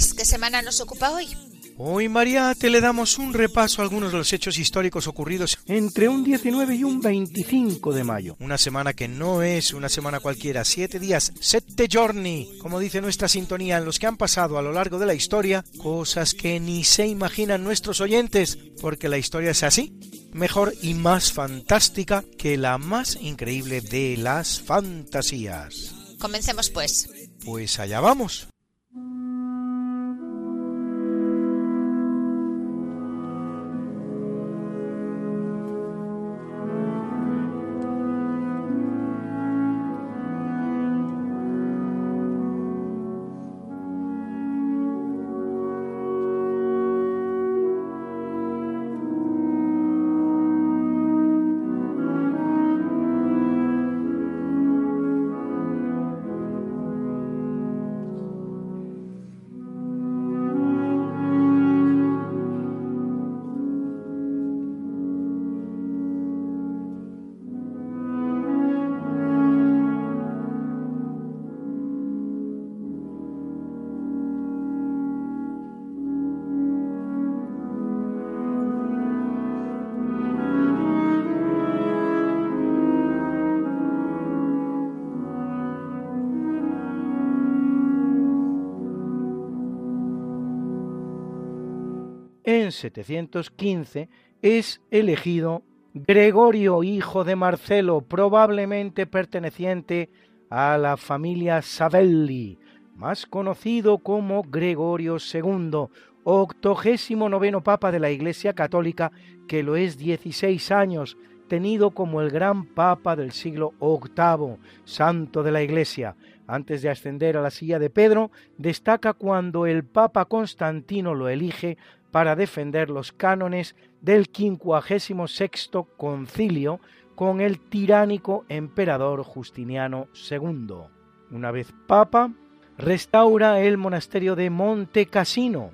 Luis, ¿qué semana nos ocupa hoy? Hoy, Mariate, le damos un repaso a algunos de los hechos históricos ocurridos entre un 19 y un 25 de mayo. Una semana que no es una semana cualquiera, siete días, sette giorni, como dice nuestra sintonía, en los que han pasado a lo largo de la historia cosas que ni se imaginan nuestros oyentes, porque la historia es así, mejor y más fantástica que la más increíble de las fantasías. Comencemos pues. Pues allá vamos. En 715 es elegido Gregorio, hijo de Marcelo, probablemente perteneciente a la familia Savelli, más conocido como Gregorio II, octogésimo noveno papa de la Iglesia Católica, que lo es 16 años, tenido como el gran papa del siglo VIII, santo de la Iglesia. Antes de ascender a la silla de Pedro, destaca cuando el papa Constantino lo elige para defender los cánones del quincuagésimo sexto concilio con el tiránico emperador Justiniano II. Una vez papa, restaura el monasterio de Monte Cassino,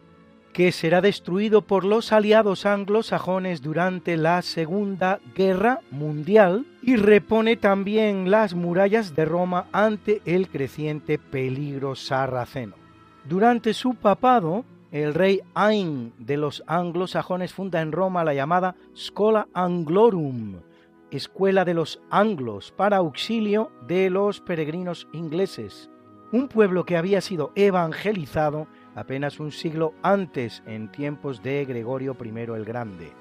que será destruido por los aliados anglosajones durante la Segunda Guerra Mundial y repone también las murallas de Roma ante el creciente peligro sarraceno. Durante su papado, el rey Ain de los anglosajones funda en Roma la llamada Schola Anglorum, escuela de los anglos para auxilio de los peregrinos ingleses, un pueblo que había sido evangelizado apenas un siglo antes en tiempos de Gregorio I el Grande.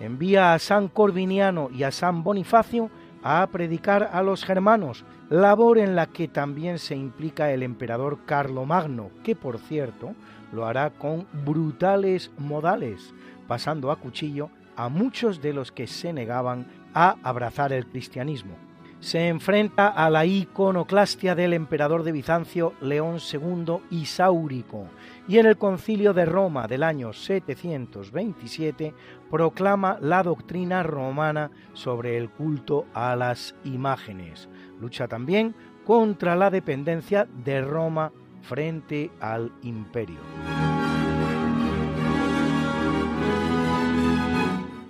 Envía a San Corviniano y a San Bonifacio a predicar a los germanos, labor en la que también se implica el emperador Carlomagno, que por cierto lo hará con brutales modales, pasando a cuchillo a muchos de los que se negaban a abrazar el cristianismo. Se enfrenta a la iconoclastia del emperador de Bizancio León II Isáurico y en el concilio de Roma del año 727 proclama la doctrina romana sobre el culto a las imágenes. Lucha también contra la dependencia de Roma frente al imperio.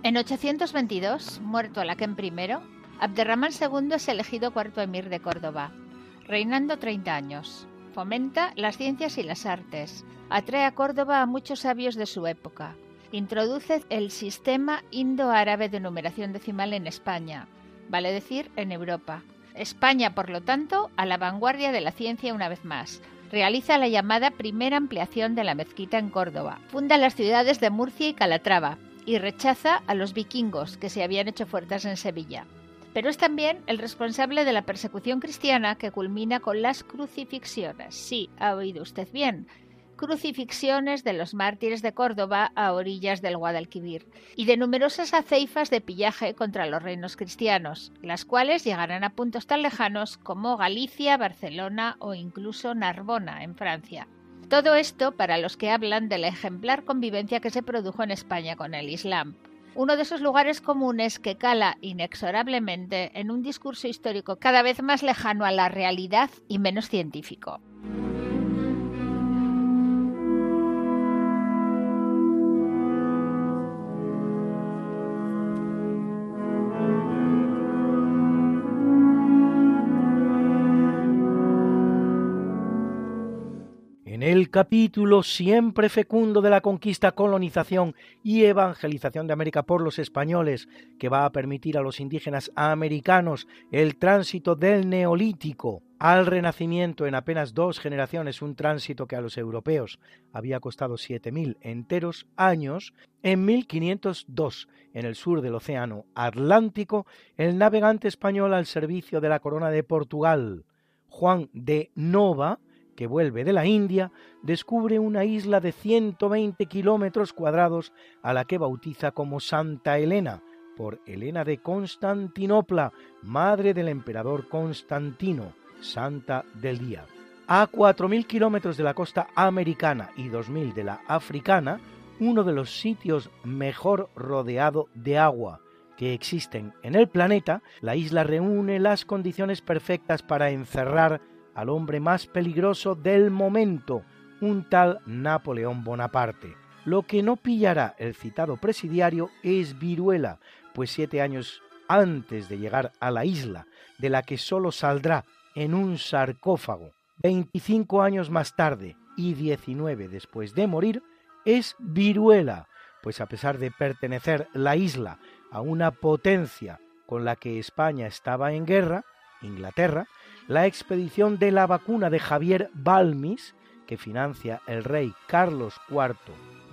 En 822, muerto Alaquén I, Abderramán II es elegido cuarto emir de Córdoba, reinando 30 años. Fomenta las ciencias y las artes, atrae a Córdoba a muchos sabios de su época, introduce el sistema indo-árabe de numeración decimal en España, vale decir en Europa, España, por lo tanto, a la vanguardia de la ciencia una vez más. Realiza la llamada primera ampliación de la mezquita en Córdoba. Funda las ciudades de Murcia y Calatrava y rechaza a los vikingos que se habían hecho fuertes en Sevilla. Pero es también el responsable de la persecución cristiana que culmina con las crucifixiones. Sí, ha oído usted bien crucifixiones de los mártires de Córdoba a orillas del Guadalquivir y de numerosas aceifas de pillaje contra los reinos cristianos, las cuales llegarán a puntos tan lejanos como Galicia, Barcelona o incluso Narbona, en Francia. Todo esto para los que hablan de la ejemplar convivencia que se produjo en España con el Islam, uno de esos lugares comunes que cala inexorablemente en un discurso histórico cada vez más lejano a la realidad y menos científico. El capítulo siempre fecundo de la conquista, colonización y evangelización de América por los españoles, que va a permitir a los indígenas americanos el tránsito del neolítico al renacimiento en apenas dos generaciones, un tránsito que a los europeos había costado 7.000 enteros años, en 1502, en el sur del Océano Atlántico, el navegante español al servicio de la corona de Portugal, Juan de Nova, que vuelve de la India, descubre una isla de 120 kilómetros cuadrados a la que bautiza como Santa Elena, por Elena de Constantinopla, madre del emperador Constantino, santa del día. A 4.000 kilómetros de la costa americana y 2.000 de la africana, uno de los sitios mejor rodeado de agua que existen en el planeta, la isla reúne las condiciones perfectas para encerrar al hombre más peligroso del momento, un tal Napoleón Bonaparte. Lo que no pillará el citado presidiario es viruela, pues siete años antes de llegar a la isla, de la que sólo saldrá en un sarcófago, 25 años más tarde y 19 después de morir, es viruela, pues a pesar de pertenecer la isla a una potencia con la que España estaba en guerra, Inglaterra, la expedición de la vacuna de Javier Balmis, que financia el rey Carlos IV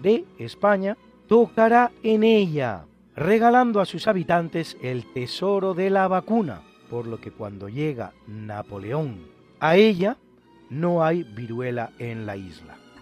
de España, tocará en ella, regalando a sus habitantes el tesoro de la vacuna, por lo que cuando llega Napoleón a ella, no hay viruela en la isla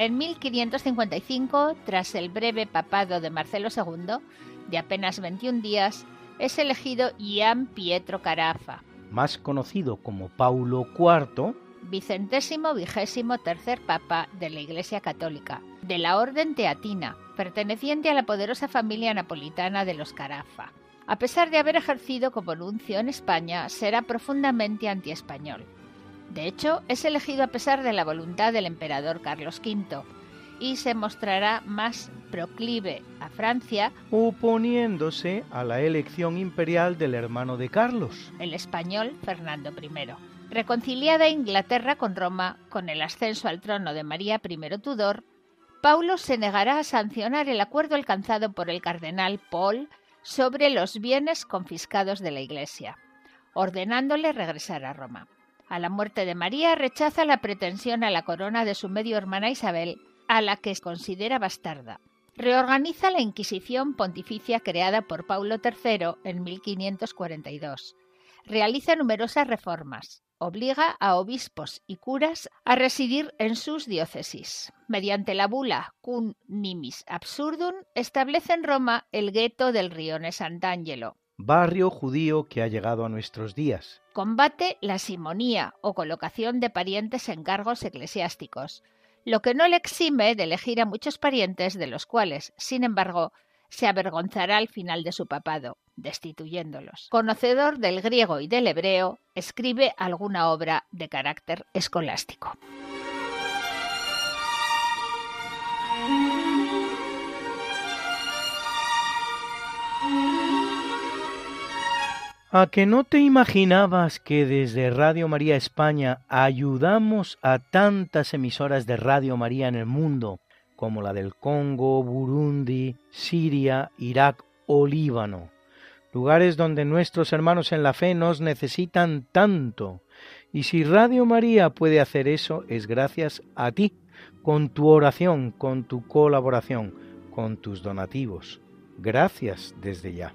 En 1555, tras el breve papado de Marcelo II, de apenas 21 días, es elegido Gian Pietro Carafa, más conocido como Paulo IV, vicentésimo vigésimo tercer papa de la Iglesia Católica, de la Orden Teatina, perteneciente a la poderosa familia napolitana de los Carafa. A pesar de haber ejercido como nuncio en España, será profundamente antiespañol. De hecho, es elegido a pesar de la voluntad del emperador Carlos V y se mostrará más proclive a Francia, oponiéndose a la elección imperial del hermano de Carlos, el español Fernando I. Reconciliada Inglaterra con Roma con el ascenso al trono de María I Tudor, Paulo se negará a sancionar el acuerdo alcanzado por el cardenal Paul sobre los bienes confiscados de la Iglesia, ordenándole regresar a Roma. A la muerte de María rechaza la pretensión a la corona de su medio hermana Isabel, a la que considera bastarda. Reorganiza la Inquisición pontificia creada por Paulo III en 1542. Realiza numerosas reformas. Obliga a obispos y curas a residir en sus diócesis. Mediante la bula Cun Nimis Absurdum establece en Roma el gueto del Rione Sant'Angelo, barrio judío que ha llegado a nuestros días. Combate la simonía o colocación de parientes en cargos eclesiásticos, lo que no le exime de elegir a muchos parientes de los cuales, sin embargo, se avergonzará al final de su papado. destituyéndolos. Conocedor del griego y del hebreo, escribe alguna obra de carácter escolástico. ¿A que no te imaginabas que desde Radio María España ayudamos a tantas emisoras de Radio María en el mundo, como la del Congo, Burundi, Siria, Irak o Líbano? Lugares donde nuestros hermanos en la fe nos necesitan tanto. Y si Radio María puede hacer eso, es gracias a ti, con tu oración, con tu colaboración, con tus donativos. Gracias desde ya.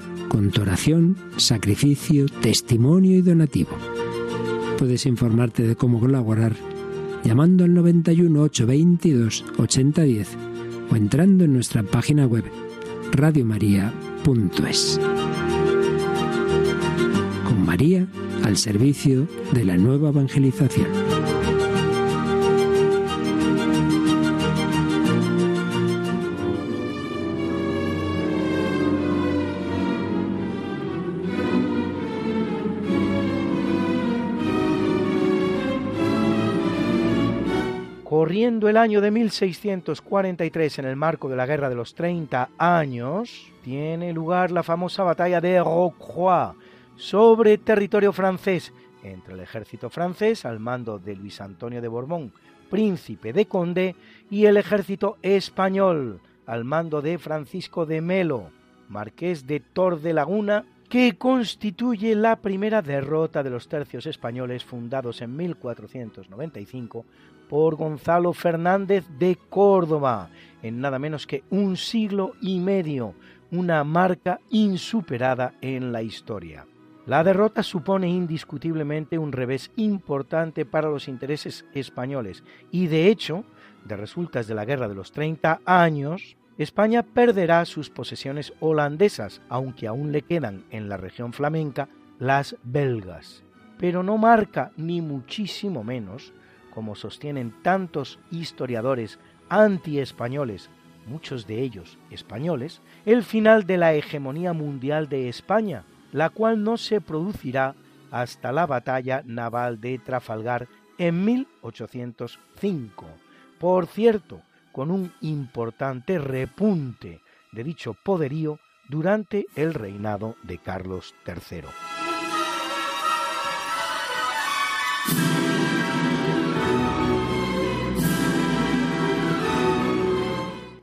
con oración, sacrificio, testimonio y donativo. Puedes informarte de cómo colaborar llamando al 91 822 8010 o entrando en nuestra página web radiomaria.es. Con María al servicio de la nueva evangelización. Corriendo el año de 1643 en el marco de la Guerra de los 30 años, tiene lugar la famosa batalla de Rocroi sobre territorio francés entre el ejército francés al mando de Luis Antonio de Borbón, príncipe de Condé, y el ejército español al mando de Francisco de Melo, marqués de Tor que constituye la primera derrota de los tercios españoles fundados en 1495 por Gonzalo Fernández de Córdoba, en nada menos que un siglo y medio, una marca insuperada en la historia. La derrota supone indiscutiblemente un revés importante para los intereses españoles y de hecho, de resultas de la Guerra de los 30 años, España perderá sus posesiones holandesas, aunque aún le quedan en la región flamenca las belgas. Pero no marca, ni muchísimo menos, como sostienen tantos historiadores anti-españoles, muchos de ellos españoles, el final de la hegemonía mundial de España, la cual no se producirá hasta la batalla naval de Trafalgar en 1805. Por cierto, con un importante repunte de dicho poderío durante el reinado de Carlos III.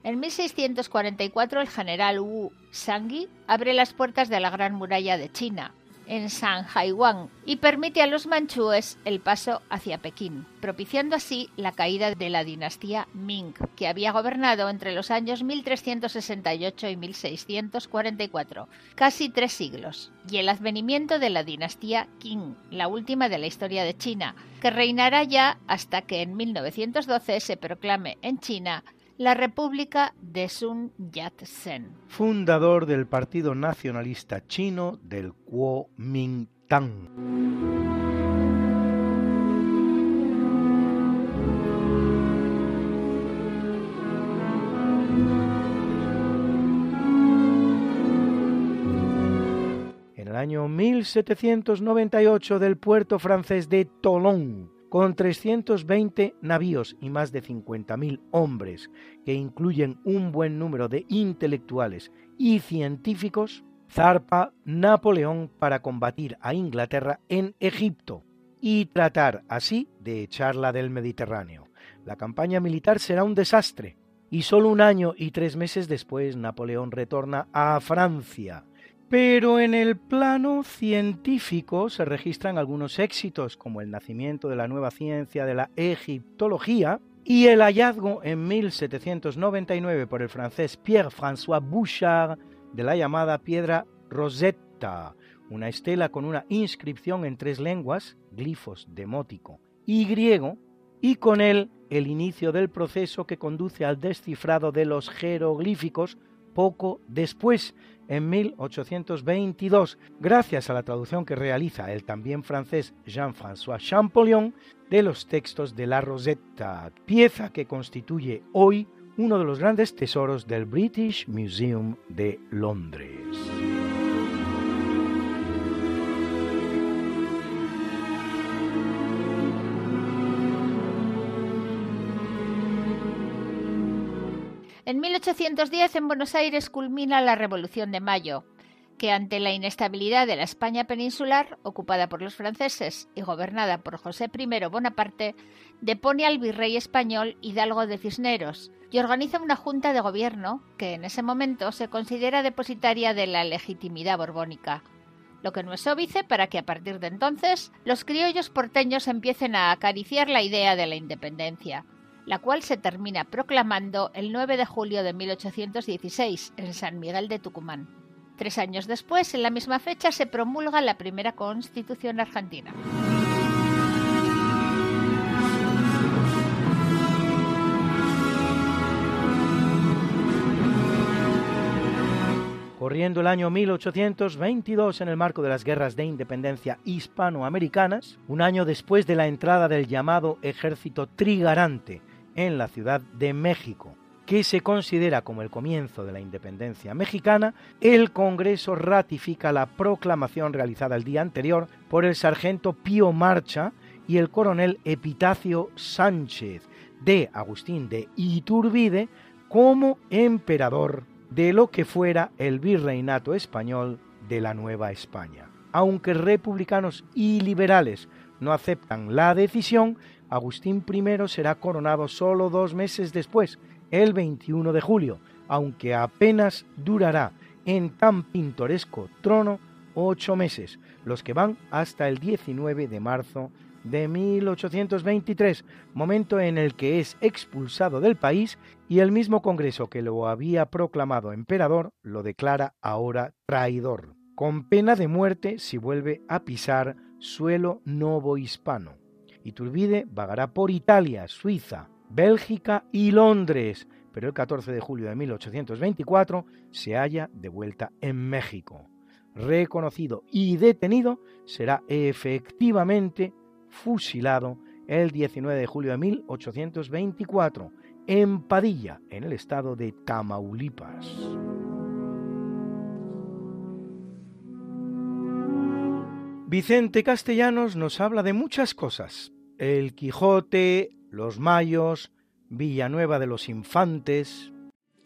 En 1644 el general Wu Sangui abre las puertas de la Gran Muralla de China, en Haiwan y permite a los manchúes el paso hacia Pekín, propiciando así la caída de la dinastía Ming, que había gobernado entre los años 1368 y 1644, casi tres siglos, y el advenimiento de la dinastía Qing, la última de la historia de China, que reinará ya hasta que en 1912 se proclame en China la República de Sun Yat-sen. Fundador del Partido Nacionalista Chino del Kuomintang. En el año 1798 del puerto francés de Toulon con 320 navíos y más de 50.000 hombres, que incluyen un buen número de intelectuales y científicos, zarpa Napoleón para combatir a Inglaterra en Egipto y tratar así de echarla del Mediterráneo. La campaña militar será un desastre y solo un año y tres meses después Napoleón retorna a Francia. Pero en el plano científico se registran algunos éxitos, como el nacimiento de la nueva ciencia de la egiptología y el hallazgo en 1799 por el francés Pierre-François Bouchard de la llamada piedra Rosetta, una estela con una inscripción en tres lenguas, glifos, demótico y griego, y con él el inicio del proceso que conduce al descifrado de los jeroglíficos poco después, en 1822, gracias a la traducción que realiza el también francés Jean-François Champollion de los textos de la Rosetta, pieza que constituye hoy uno de los grandes tesoros del British Museum de Londres. En 1810 en Buenos Aires culmina la Revolución de Mayo, que ante la inestabilidad de la España peninsular, ocupada por los franceses y gobernada por José I Bonaparte, depone al virrey español Hidalgo de Cisneros y organiza una junta de gobierno que en ese momento se considera depositaria de la legitimidad borbónica, lo que no es óbice para que a partir de entonces los criollos porteños empiecen a acariciar la idea de la independencia la cual se termina proclamando el 9 de julio de 1816 en San Miguel de Tucumán. Tres años después, en la misma fecha, se promulga la primera constitución argentina. Corriendo el año 1822 en el marco de las guerras de independencia hispanoamericanas, un año después de la entrada del llamado Ejército Trigarante en la Ciudad de México, que se considera como el comienzo de la independencia mexicana, el Congreso ratifica la proclamación realizada el día anterior por el sargento Pío Marcha y el coronel Epitacio Sánchez de Agustín de Iturbide como emperador de lo que fuera el virreinato español de la Nueva España. Aunque republicanos y liberales no aceptan la decisión, Agustín I será coronado solo dos meses después, el 21 de julio, aunque apenas durará en tan pintoresco trono ocho meses, los que van hasta el 19 de marzo de 1823, momento en el que es expulsado del país y el mismo Congreso que lo había proclamado emperador lo declara ahora traidor, con pena de muerte si vuelve a pisar suelo novohispano. Iturbide vagará por Italia, Suiza, Bélgica y Londres, pero el 14 de julio de 1824 se halla de vuelta en México. Reconocido y detenido, será efectivamente fusilado el 19 de julio de 1824 en Padilla, en el estado de Tamaulipas. Vicente Castellanos nos habla de muchas cosas. El Quijote, los Mayos, Villanueva de los Infantes,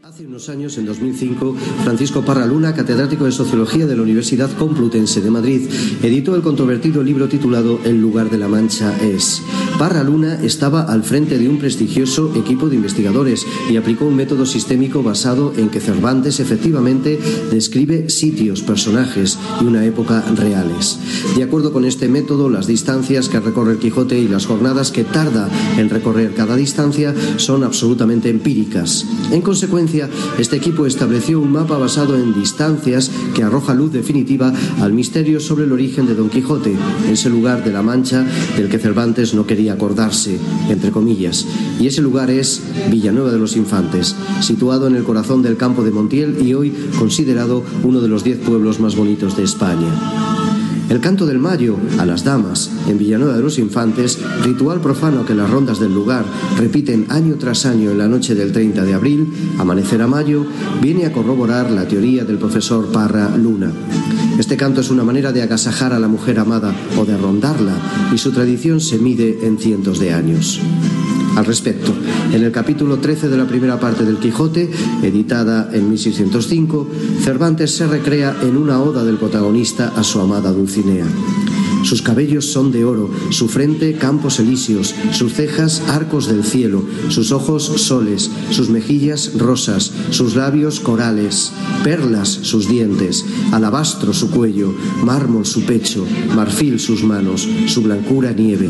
Hace unos años, en 2005, Francisco Parra Luna, catedrático de Sociología de la Universidad Complutense de Madrid, editó el controvertido libro titulado El lugar de la Mancha es. Parra Luna estaba al frente de un prestigioso equipo de investigadores y aplicó un método sistémico basado en que Cervantes efectivamente describe sitios, personajes y una época reales. De acuerdo con este método, las distancias que recorre el Quijote y las jornadas que tarda en recorrer cada distancia son absolutamente empíricas. En consecuencia, este equipo estableció un mapa basado en distancias que arroja luz definitiva al misterio sobre el origen de Don Quijote, ese lugar de la Mancha del que Cervantes no quería acordarse, entre comillas. Y ese lugar es Villanueva de los Infantes, situado en el corazón del campo de Montiel y hoy considerado uno de los diez pueblos más bonitos de España. El canto del Mayo a las damas en Villanueva de los Infantes, ritual profano que las rondas del lugar repiten año tras año en la noche del 30 de abril, amanecer a mayo, viene a corroborar la teoría del profesor Parra Luna. Este canto es una manera de agasajar a la mujer amada o de rondarla, y su tradición se mide en cientos de años. Al respecto, en el capítulo 13 de la primera parte del Quijote, editada en 1605, Cervantes se recrea en una oda del protagonista a su amada Dulcinea. Sus cabellos son de oro, su frente campos elíseos, sus cejas arcos del cielo, sus ojos soles, sus mejillas rosas, sus labios corales, perlas sus dientes, alabastro su cuello, mármol su pecho, marfil sus manos, su blancura nieve.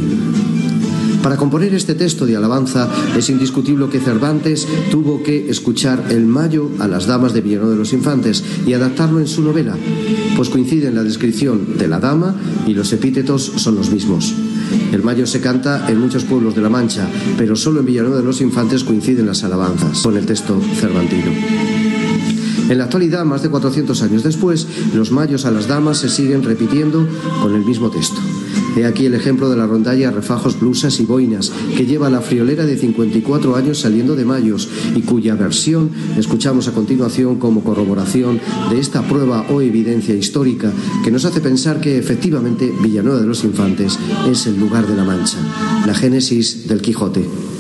Para componer este texto de alabanza es indiscutible que Cervantes tuvo que escuchar el Mayo a las damas de Villanueva de los Infantes y adaptarlo en su novela, pues coincide en la descripción de la dama y los epítetos son los mismos. El Mayo se canta en muchos pueblos de La Mancha, pero solo en Villanueva de los Infantes coinciden las alabanzas con el texto cervantino. En la actualidad, más de 400 años después, los mayos a las damas se siguen repitiendo con el mismo texto. He aquí el ejemplo de la rondalla refajos, blusas y boinas que lleva la friolera de 54 años saliendo de Mayos y cuya versión escuchamos a continuación como corroboración de esta prueba o evidencia histórica que nos hace pensar que efectivamente Villanueva de los Infantes es el lugar de la Mancha, la génesis del Quijote.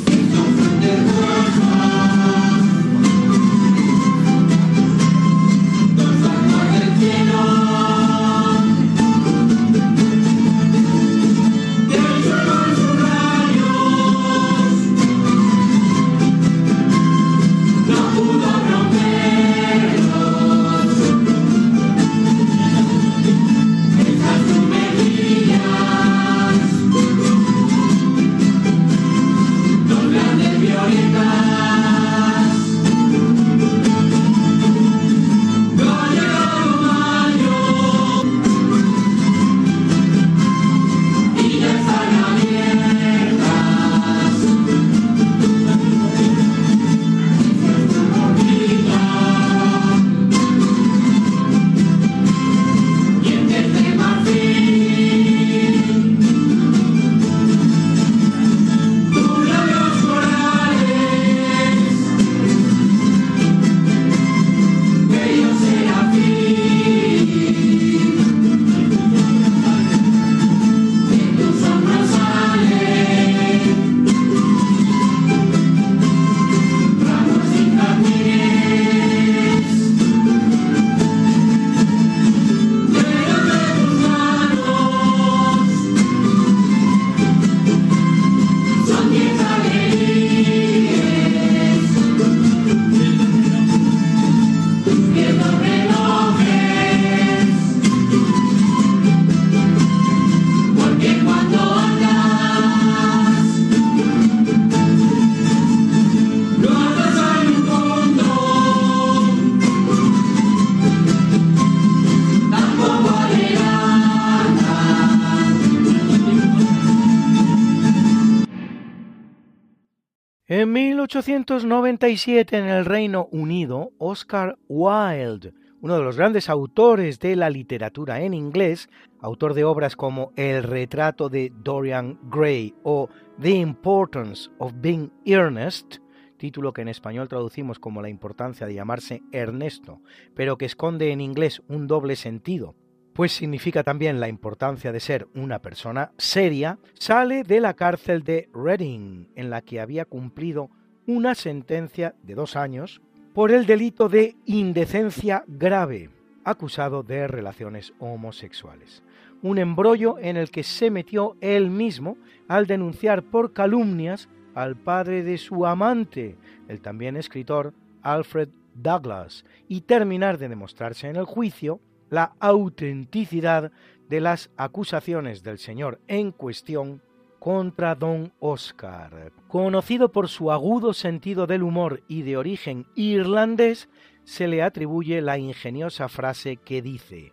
En 1897 en el Reino Unido, Oscar Wilde, uno de los grandes autores de la literatura en inglés, autor de obras como El retrato de Dorian Gray o The Importance of Being Earnest, título que en español traducimos como La importancia de llamarse Ernesto, pero que esconde en inglés un doble sentido, pues significa también la importancia de ser una persona seria, sale de la cárcel de Reading, en la que había cumplido una sentencia de dos años por el delito de indecencia grave, acusado de relaciones homosexuales. Un embrollo en el que se metió él mismo al denunciar por calumnias al padre de su amante, el también escritor Alfred Douglas, y terminar de demostrarse en el juicio la autenticidad de las acusaciones del señor en cuestión contra don Oscar. Conocido por su agudo sentido del humor y de origen irlandés, se le atribuye la ingeniosa frase que dice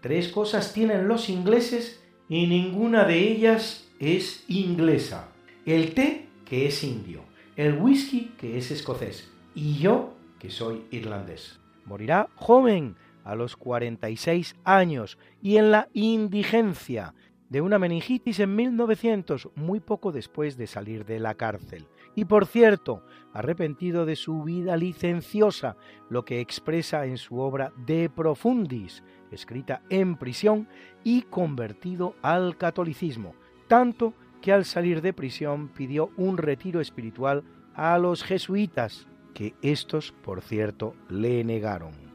Tres cosas tienen los ingleses y ninguna de ellas es inglesa. El té, que es indio, el whisky, que es escocés, y yo, que soy irlandés. Morirá joven, a los 46 años y en la indigencia, de una meningitis en 1900, muy poco después de salir de la cárcel. Y por cierto, arrepentido de su vida licenciosa, lo que expresa en su obra De Profundis, escrita en prisión y convertido al catolicismo, tanto que al salir de prisión pidió un retiro espiritual a los jesuitas, que estos, por cierto, le negaron.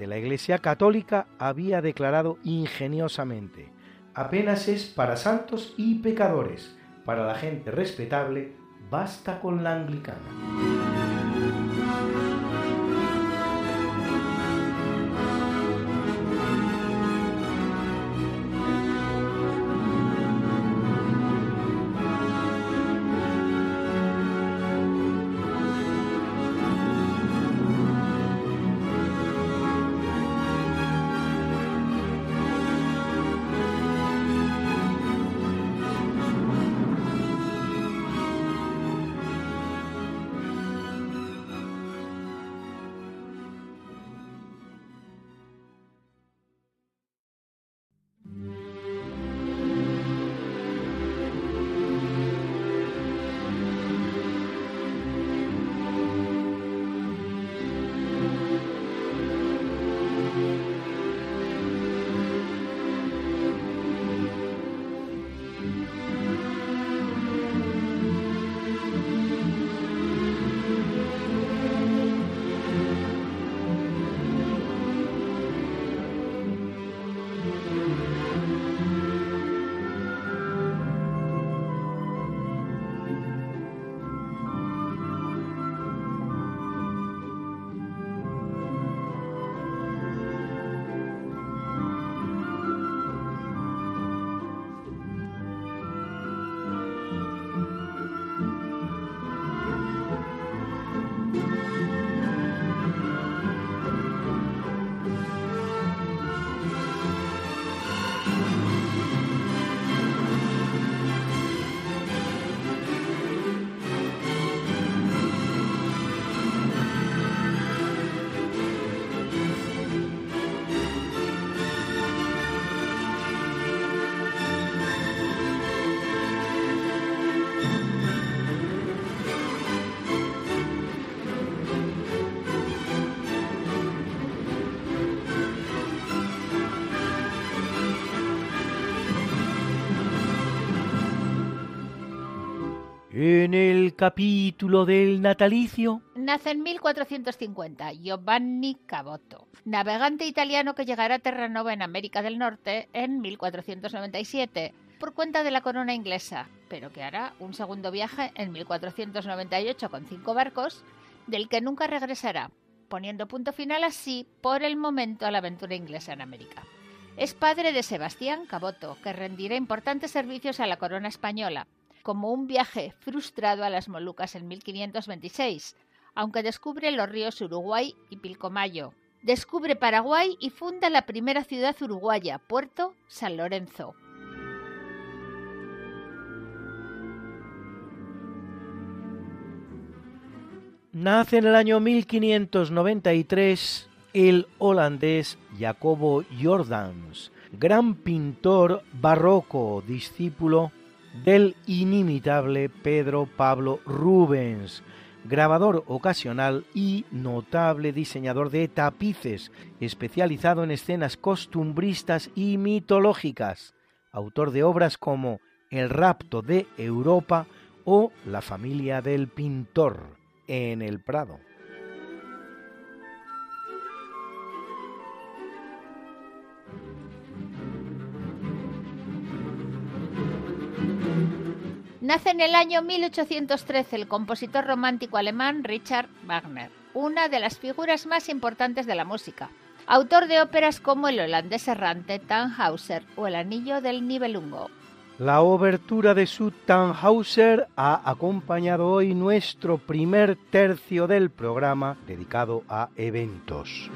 De la Iglesia Católica había declarado ingeniosamente, apenas es para santos y pecadores, para la gente respetable, basta con la anglicana. Capítulo del natalicio. Nace en 1450 Giovanni Caboto, navegante italiano que llegará a Terranova en América del Norte en 1497 por cuenta de la corona inglesa, pero que hará un segundo viaje en 1498 con cinco barcos, del que nunca regresará, poniendo punto final así, por el momento, a la aventura inglesa en América. Es padre de Sebastián Caboto, que rendirá importantes servicios a la corona española, como un viaje frustrado a las Molucas en 1526, aunque descubre los ríos Uruguay y Pilcomayo. Descubre Paraguay y funda la primera ciudad uruguaya, Puerto San Lorenzo. Nace en el año 1593 el holandés Jacobo Jordans, gran pintor barroco, discípulo del inimitable Pedro Pablo Rubens, grabador ocasional y notable diseñador de tapices, especializado en escenas costumbristas y mitológicas, autor de obras como El rapto de Europa o La familia del pintor en el Prado. Nace en el año 1813 el compositor romántico alemán Richard Wagner, una de las figuras más importantes de la música. Autor de óperas como El holandés errante, Tannhauser o El anillo del Nibelungo. La obertura de su Tannhauser ha acompañado hoy nuestro primer tercio del programa dedicado a eventos.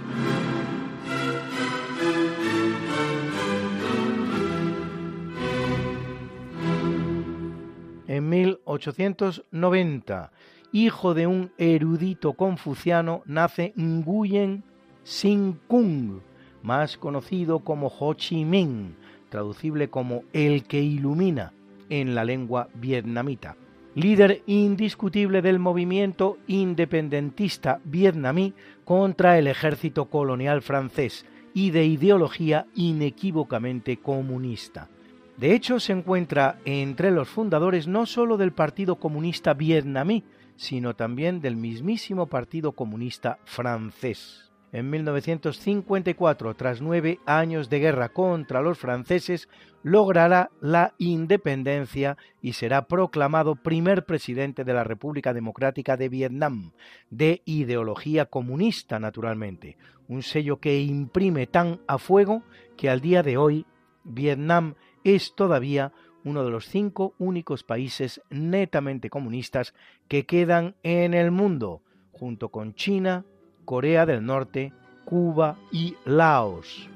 En 1890. Hijo de un erudito confuciano, nace Nguyen Sin Kung, más conocido como Ho Chi Minh, traducible como el que ilumina en la lengua vietnamita. Líder indiscutible del movimiento independentista vietnamí contra el ejército colonial francés y de ideología inequívocamente comunista. De hecho, se encuentra entre los fundadores no solo del Partido Comunista Vietnamí, sino también del mismísimo Partido Comunista francés. En 1954, tras nueve años de guerra contra los franceses, logrará la independencia y será proclamado primer presidente de la República Democrática de Vietnam, de ideología comunista naturalmente, un sello que imprime tan a fuego que al día de hoy Vietnam es todavía uno de los cinco únicos países netamente comunistas que quedan en el mundo, junto con China, Corea del Norte, Cuba y Laos.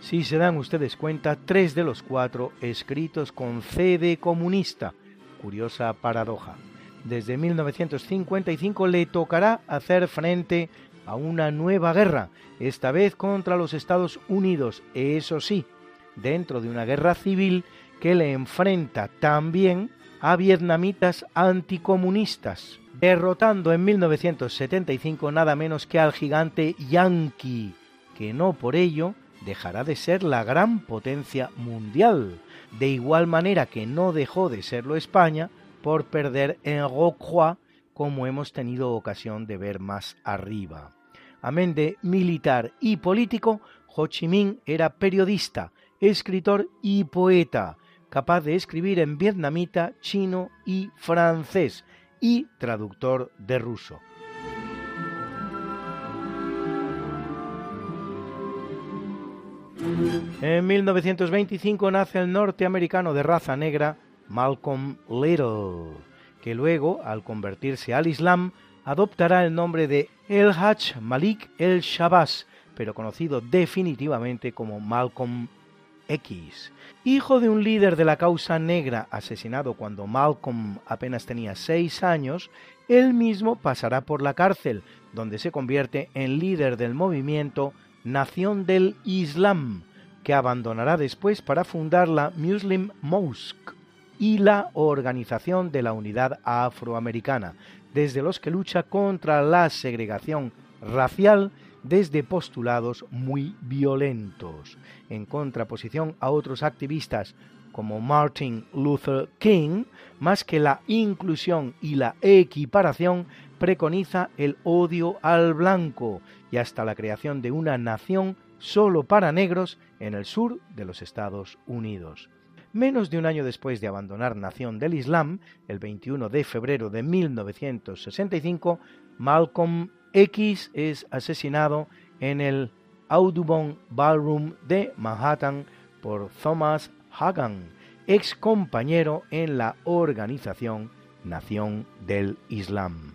Si se dan ustedes cuenta, tres de los cuatro escritos con C de comunista. Curiosa paradoja. Desde 1955 le tocará hacer frente a una nueva guerra, esta vez contra los Estados Unidos, eso sí, dentro de una guerra civil que le enfrenta también a vietnamitas anticomunistas, derrotando en 1975 nada menos que al gigante Yankee, que no por ello dejará de ser la gran potencia mundial, de igual manera que no dejó de serlo España por perder en Rocroi, como hemos tenido ocasión de ver más arriba. Amén de militar y político, Ho Chi Minh era periodista, escritor y poeta, capaz de escribir en vietnamita, chino y francés, y traductor de ruso. En 1925 nace el norteamericano de raza negra Malcolm Little, que luego, al convertirse al Islam, adoptará el nombre de El Hajj Malik El Shabazz, pero conocido definitivamente como Malcolm X. Hijo de un líder de la causa negra asesinado cuando Malcolm apenas tenía seis años, él mismo pasará por la cárcel, donde se convierte en líder del movimiento Nación del Islam, que abandonará después para fundar la Muslim Mosque y la Organización de la Unidad Afroamericana, desde los que lucha contra la segregación racial desde postulados muy violentos, en contraposición a otros activistas como Martin Luther King, más que la inclusión y la equiparación, preconiza el odio al blanco y hasta la creación de una nación solo para negros en el sur de los Estados Unidos. Menos de un año después de abandonar Nación del Islam, el 21 de febrero de 1965, Malcolm X es asesinado en el Audubon Ballroom de Manhattan por Thomas Hagan, ex compañero en la organización Nación del Islam.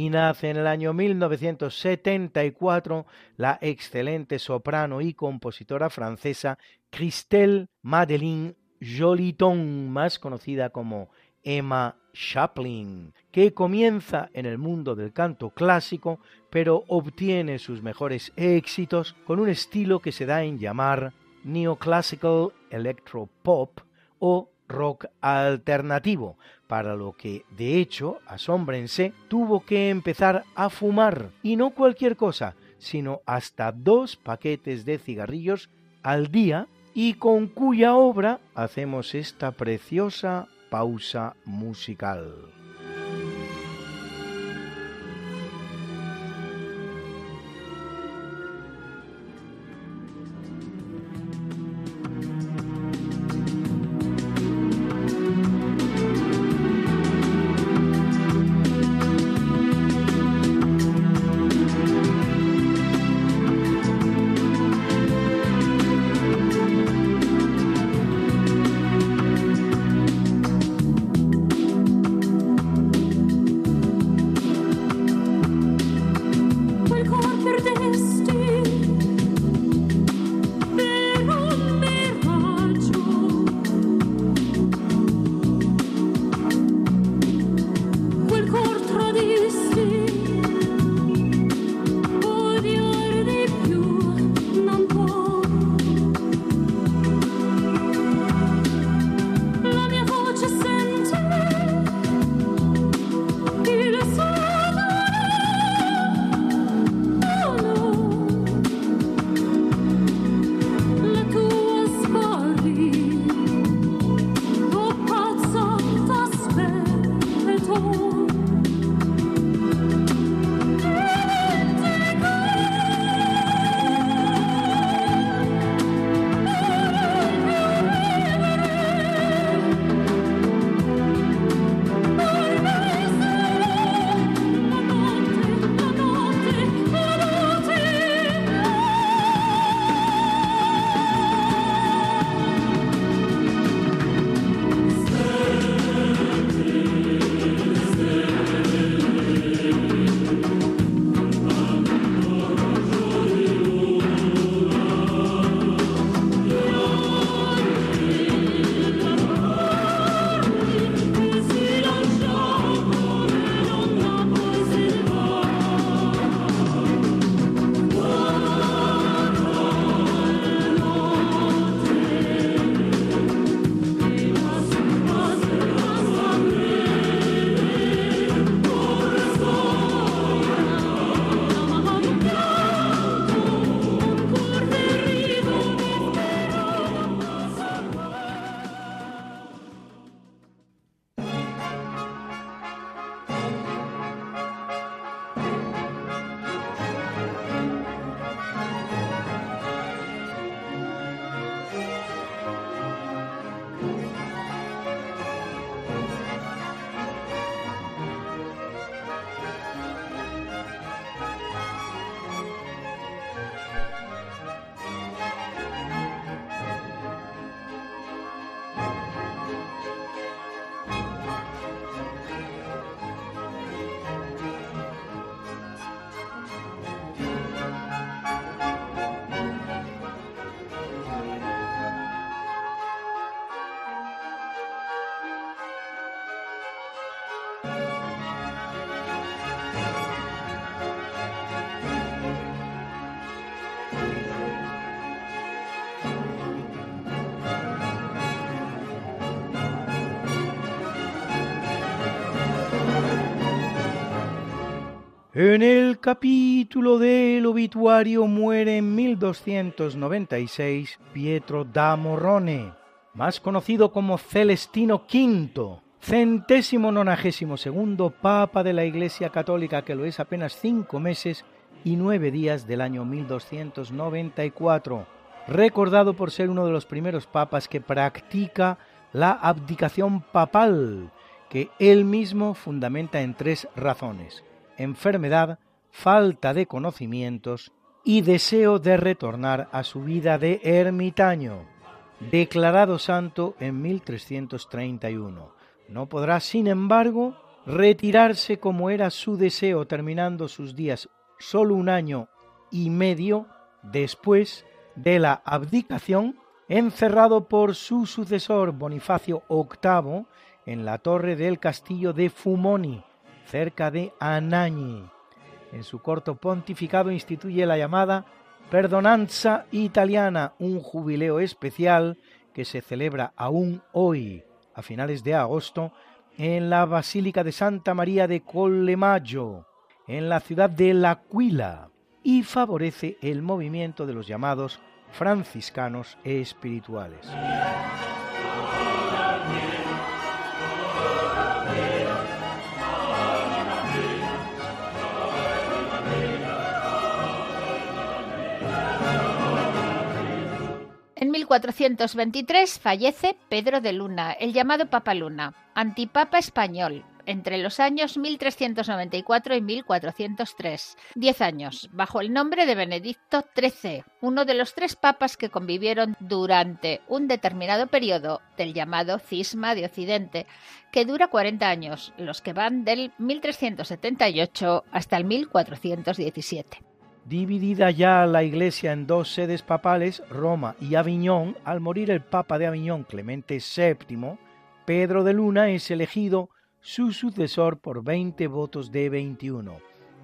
Y nace en el año 1974 la excelente soprano y compositora francesa Christelle Madeleine Joliton, más conocida como Emma Chaplin, que comienza en el mundo del canto clásico, pero obtiene sus mejores éxitos con un estilo que se da en llamar neoclassical electropop o rock alternativo, para lo que, de hecho, asómbrense, tuvo que empezar a fumar, y no cualquier cosa, sino hasta dos paquetes de cigarrillos al día, y con cuya obra hacemos esta preciosa pausa musical. En el capítulo del obituario muere en 1296 Pietro da Morrone, más conocido como Celestino V, centésimo nonagésimo segundo Papa de la Iglesia Católica, que lo es apenas cinco meses y nueve días del año 1294, recordado por ser uno de los primeros papas que practica la abdicación papal, que él mismo fundamenta en tres razones enfermedad, falta de conocimientos y deseo de retornar a su vida de ermitaño. Declarado santo en 1331. No podrá, sin embargo, retirarse como era su deseo, terminando sus días solo un año y medio después de la abdicación, encerrado por su sucesor Bonifacio VIII en la torre del castillo de Fumoni, cerca de Anagni. En su corto pontificado instituye la llamada Perdonanza Italiana, un jubileo especial que se celebra aún hoy, a finales de agosto, en la Basílica de Santa María de Collemaggio, en la ciudad de L'Aquila, y favorece el movimiento de los llamados franciscanos espirituales. 1423 fallece Pedro de Luna, el llamado Papa Luna, antipapa español, entre los años 1394 y 1403, diez años, bajo el nombre de Benedicto XIII, uno de los tres papas que convivieron durante un determinado periodo del llamado Cisma de Occidente, que dura 40 años, los que van del 1378 hasta el 1417. Dividida ya la Iglesia en dos sedes papales, Roma y Aviñón, al morir el Papa de Aviñón Clemente VII, Pedro de Luna es elegido su sucesor por 20 votos de 21.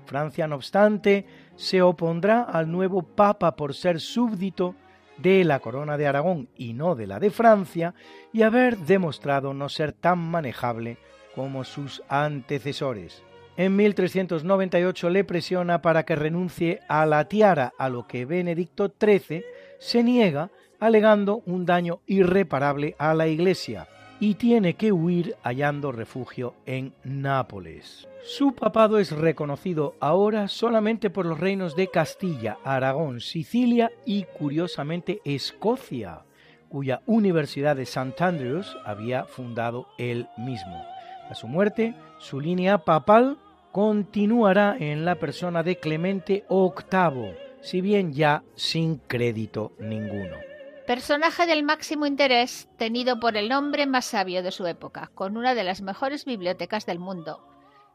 Francia, no obstante, se opondrá al nuevo Papa por ser súbdito de la corona de Aragón y no de la de Francia, y haber demostrado no ser tan manejable como sus antecesores. En 1398 le presiona para que renuncie a la tiara, a lo que Benedicto XIII se niega alegando un daño irreparable a la Iglesia y tiene que huir hallando refugio en Nápoles. Su papado es reconocido ahora solamente por los reinos de Castilla, Aragón, Sicilia y curiosamente Escocia, cuya Universidad de St. Andrews había fundado él mismo. A su muerte, su línea papal continuará en la persona de Clemente VIII, si bien ya sin crédito ninguno. Personaje del máximo interés, tenido por el hombre más sabio de su época, con una de las mejores bibliotecas del mundo.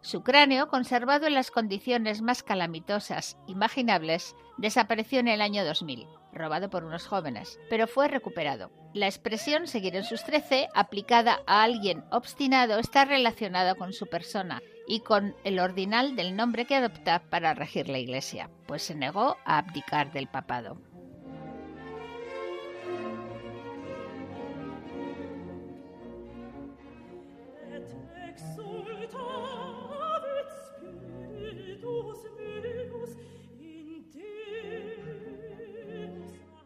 Su cráneo, conservado en las condiciones más calamitosas imaginables, desapareció en el año 2000, robado por unos jóvenes, pero fue recuperado. La expresión seguir en sus trece, aplicada a alguien obstinado, está relacionada con su persona y con el ordinal del nombre que adopta para regir la Iglesia, pues se negó a abdicar del papado.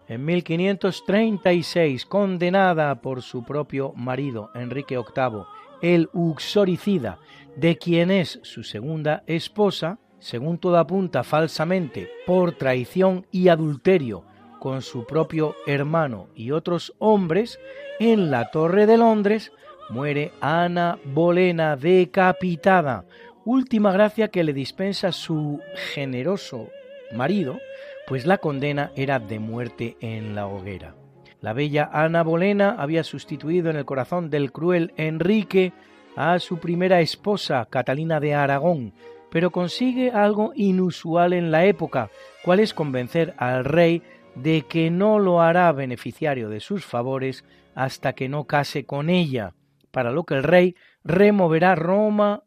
En 1536, condenada por su propio marido, Enrique VIII, el uxoricida, de quien es su segunda esposa, según todo apunta falsamente, por traición y adulterio con su propio hermano y otros hombres, en la Torre de Londres muere Ana Bolena decapitada, última gracia que le dispensa su generoso marido, pues la condena era de muerte en la hoguera. La bella Ana Bolena había sustituido en el corazón del cruel Enrique a su primera esposa, Catalina de Aragón, pero consigue algo inusual en la época, cual es convencer al rey de que no lo hará beneficiario de sus favores hasta que no case con ella, para lo que el rey removerá Roma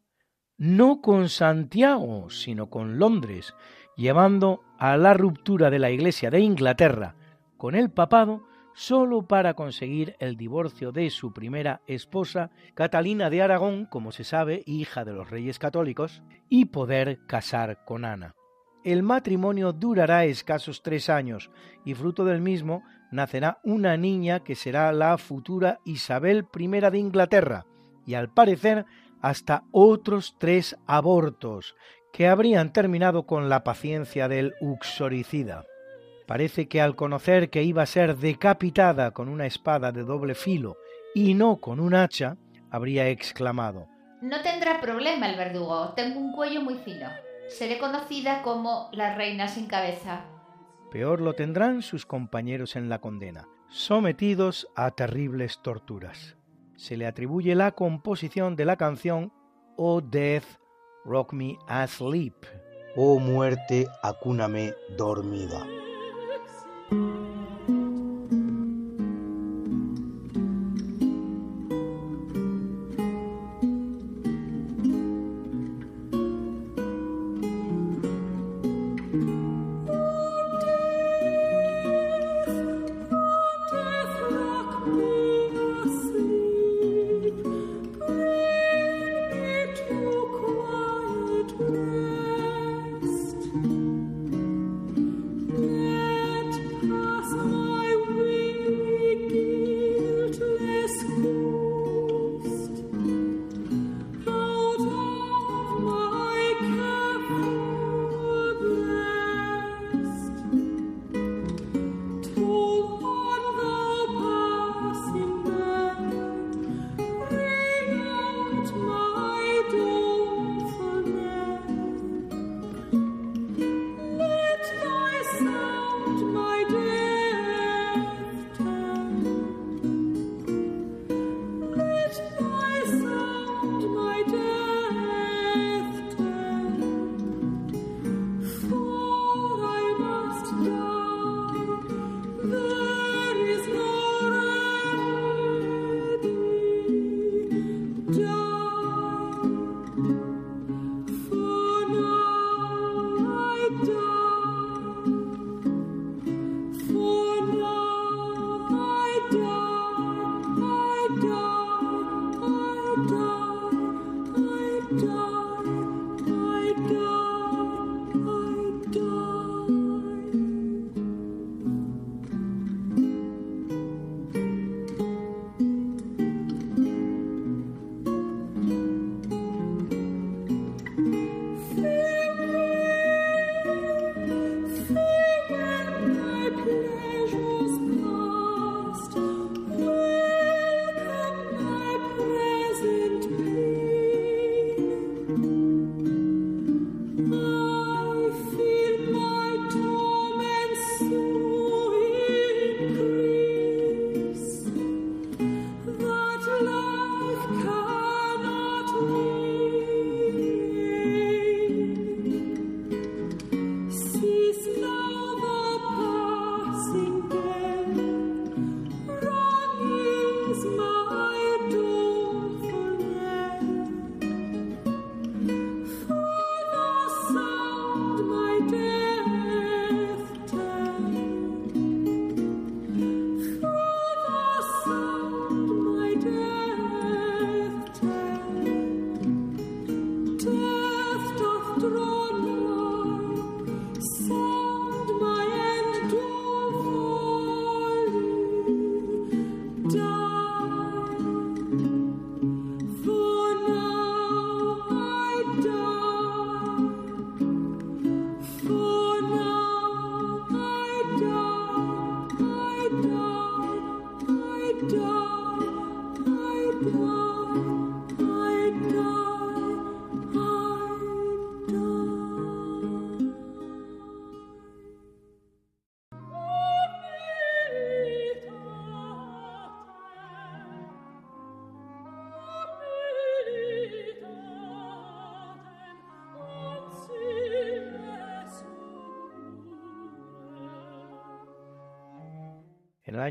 no con Santiago, sino con Londres, llevando a la ruptura de la Iglesia de Inglaterra con el papado solo para conseguir el divorcio de su primera esposa, Catalina de Aragón, como se sabe, hija de los reyes católicos, y poder casar con Ana. El matrimonio durará escasos tres años y fruto del mismo nacerá una niña que será la futura Isabel I de Inglaterra y al parecer hasta otros tres abortos que habrían terminado con la paciencia del uxoricida. Parece que al conocer que iba a ser decapitada con una espada de doble filo y no con un hacha, habría exclamado No tendrá problema el verdugo, tengo un cuello muy fino. Seré conocida como la reina sin cabeza. Peor lo tendrán sus compañeros en la condena, sometidos a terribles torturas. Se le atribuye la composición de la canción Oh Death, Rock Me Asleep. Oh muerte, acúname dormida.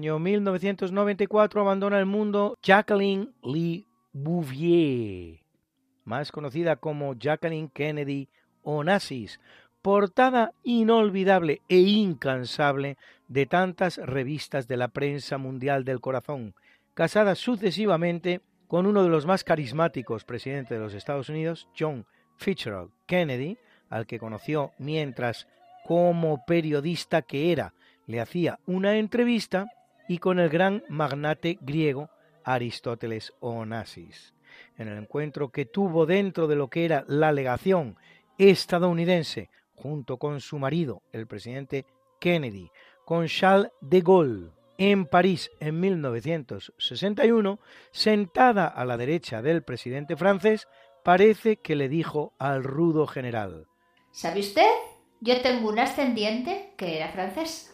Año 1994 abandona el mundo Jacqueline Lee Bouvier, más conocida como Jacqueline Kennedy Onassis, portada inolvidable e incansable de tantas revistas de la prensa mundial del corazón, casada sucesivamente con uno de los más carismáticos presidentes de los Estados Unidos, John Fitzgerald Kennedy, al que conoció mientras como periodista que era. Le hacía una entrevista, y con el gran magnate griego Aristóteles Onassis. En el encuentro que tuvo dentro de lo que era la legación estadounidense, junto con su marido, el presidente Kennedy, con Charles de Gaulle, en París en 1961, sentada a la derecha del presidente francés, parece que le dijo al rudo general ¿Sabe usted? Yo tengo un ascendiente que era francés.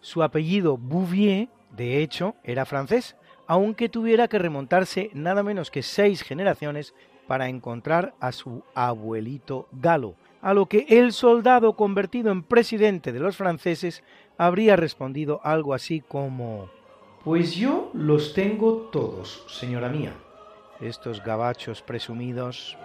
Su apellido Bouvier, de hecho, era francés, aunque tuviera que remontarse nada menos que seis generaciones para encontrar a su abuelito galo, a lo que el soldado convertido en presidente de los franceses habría respondido algo así como Pues yo los tengo todos, señora mía. Estos gabachos presumidos.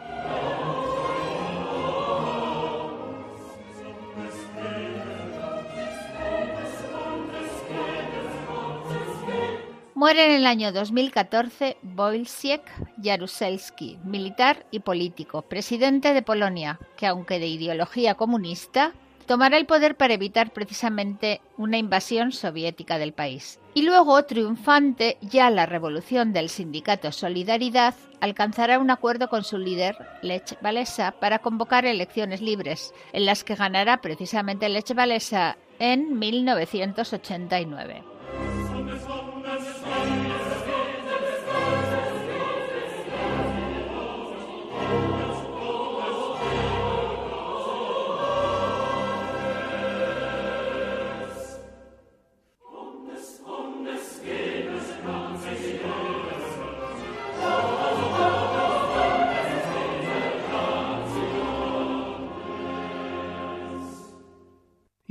Muere en el año 2014 Wojciech Jaruzelski, militar y político, presidente de Polonia, que aunque de ideología comunista, tomará el poder para evitar precisamente una invasión soviética del país. Y luego, triunfante, ya la revolución del sindicato Solidaridad alcanzará un acuerdo con su líder, Lech Walesa, para convocar elecciones libres, en las que ganará precisamente Lech Walesa en 1989.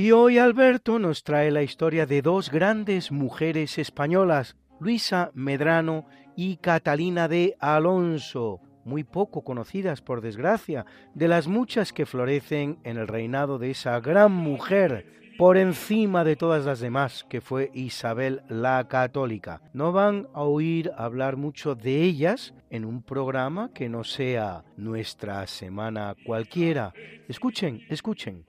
Y hoy Alberto nos trae la historia de dos grandes mujeres españolas, Luisa Medrano y Catalina de Alonso, muy poco conocidas por desgracia, de las muchas que florecen en el reinado de esa gran mujer, por encima de todas las demás, que fue Isabel la Católica. No van a oír hablar mucho de ellas en un programa que no sea nuestra semana cualquiera. Escuchen, escuchen.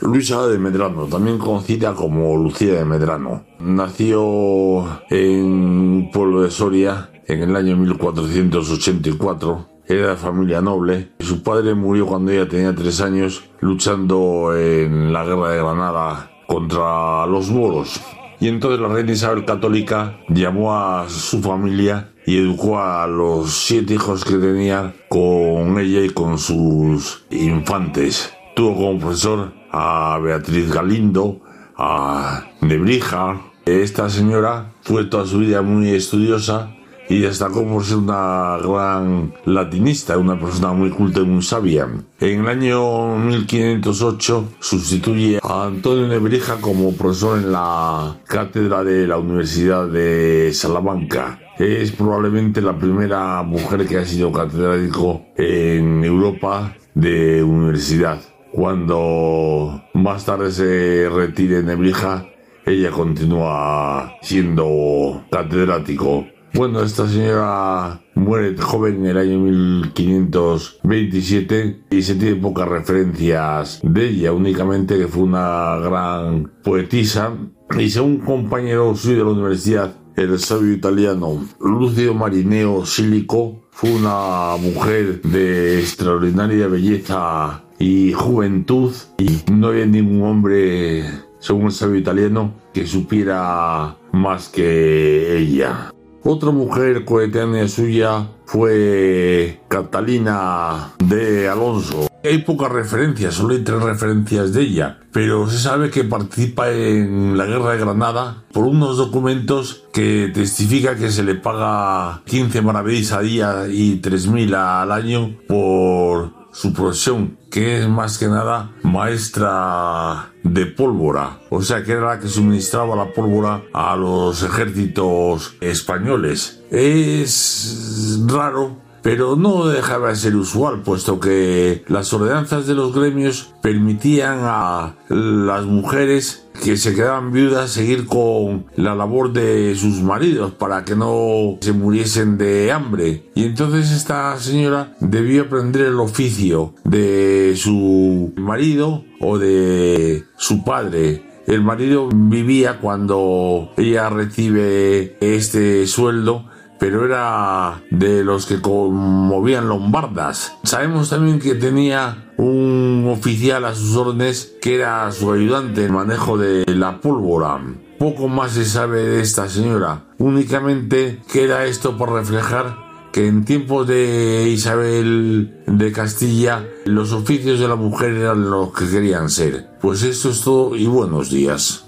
Luisa de Medrano, también conocida como Lucía de Medrano, nació en pueblo de Soria en el año 1484. Era de familia noble. Su padre murió cuando ella tenía tres años luchando en la guerra de Granada contra los moros. Y entonces la reina Isabel Católica llamó a su familia y educó a los siete hijos que tenía con ella y con sus infantes. Tuvo como profesor a Beatriz Galindo, a Nebrija. Esta señora fue toda su vida muy estudiosa y destacó por ser una gran latinista, una persona muy culta y muy sabia. En el año 1508 sustituye a Antonio Nebrija como profesor en la cátedra de la Universidad de Salamanca. Es probablemente la primera mujer que ha sido catedrático en Europa de universidad. Cuando más tarde se retire Nebrija, ella continúa siendo catedrático. Bueno, esta señora muere joven en el año 1527 y se tiene pocas referencias de ella, únicamente que fue una gran poetisa y según un compañero suyo de la universidad, el sabio italiano Lucio Marineo Silico fue una mujer de extraordinaria belleza y juventud y no había ningún hombre, según el sabio italiano, que supiera más que ella. Otra mujer coetánea suya fue Catalina de Alonso. Hay pocas referencias, solo hay tres referencias de ella, pero se sabe que participa en la guerra de Granada por unos documentos que testifica que se le paga 15 maravedís a día y 3.000 al año por su profesión, que es más que nada maestra de pólvora, o sea que era la que suministraba la pólvora a los ejércitos españoles. Es raro pero no dejaba de ser usual, puesto que las ordenanzas de los gremios permitían a las mujeres que se quedaban viudas seguir con la labor de sus maridos para que no se muriesen de hambre. Y entonces esta señora debió aprender el oficio de su marido o de su padre. El marido vivía cuando ella recibe este sueldo pero era de los que conmovían lombardas. Sabemos también que tenía un oficial a sus órdenes que era su ayudante en manejo de la pólvora. Poco más se sabe de esta señora, únicamente queda esto por reflejar que en tiempos de Isabel de Castilla los oficios de la mujer eran los que querían ser. Pues esto es todo y buenos días.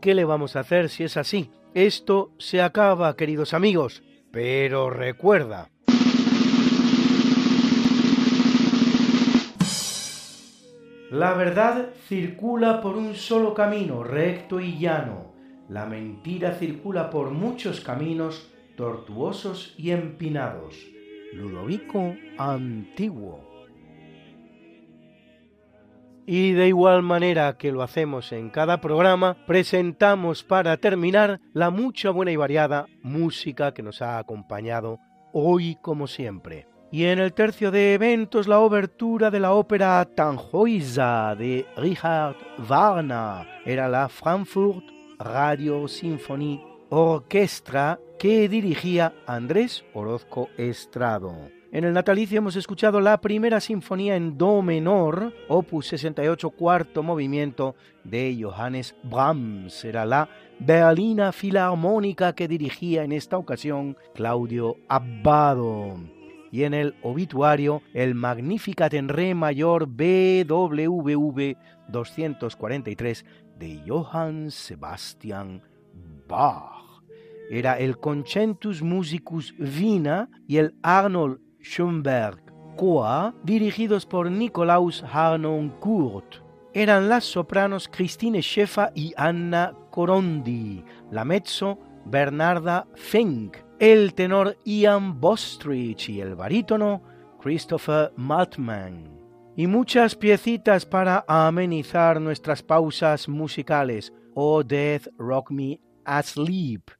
Qué le vamos a hacer si es así? Esto se acaba, queridos amigos. Pero recuerda. La verdad circula por un solo camino, recto y llano. La mentira circula por muchos caminos, tortuosos y empinados. Ludovico Antiguo. Y de igual manera que lo hacemos en cada programa, presentamos para terminar la mucha buena y variada música que nos ha acompañado hoy como siempre. Y en el tercio de eventos la obertura de la ópera Tannhäuser de Richard Wagner era la Frankfurt Radio Symphony Orquestra que dirigía Andrés Orozco Estrado. En el natalicio hemos escuchado la primera sinfonía en do menor, opus 68, cuarto movimiento de Johannes Brahms. Era la Berlina Filarmónica que dirigía en esta ocasión Claudio Abbado. Y en el obituario, el Magnificat en Re mayor BWV 243 de Johann Sebastian Bach. Era el Concentus Musicus Vina y el Arnold Schoenberg Coa, dirigidos por Nikolaus Harnoncourt. Eran las sopranos Christine Schäfer y Anna Corondi, la mezzo Bernarda Fink, el tenor Ian Bostrich y el barítono Christopher Maltman. Y muchas piecitas para amenizar nuestras pausas musicales. Oh Death Rock Me Asleep,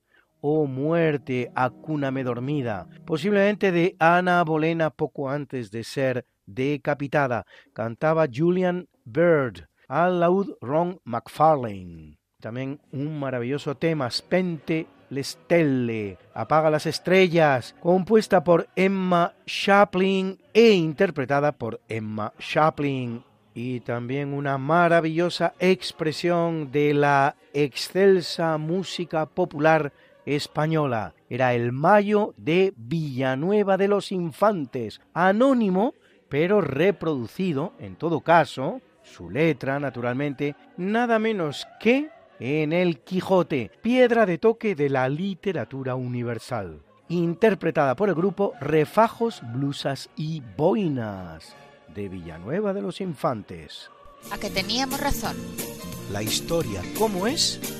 Oh muerte, acúname dormida, posiblemente de Ana Bolena poco antes de ser decapitada, cantaba Julian Bird, al laúd Ron McFarlane. También un maravilloso tema, Spente le stelle, Apaga las estrellas, compuesta por Emma Chaplin e interpretada por Emma Chaplin. Y también una maravillosa expresión de la excelsa música popular española. Era el Mayo de Villanueva de los Infantes, anónimo, pero reproducido, en todo caso, su letra, naturalmente, nada menos que en El Quijote, piedra de toque de la literatura universal, interpretada por el grupo Refajos, Blusas y Boinas, de Villanueva de los Infantes. A que teníamos razón. La historia, ¿cómo es?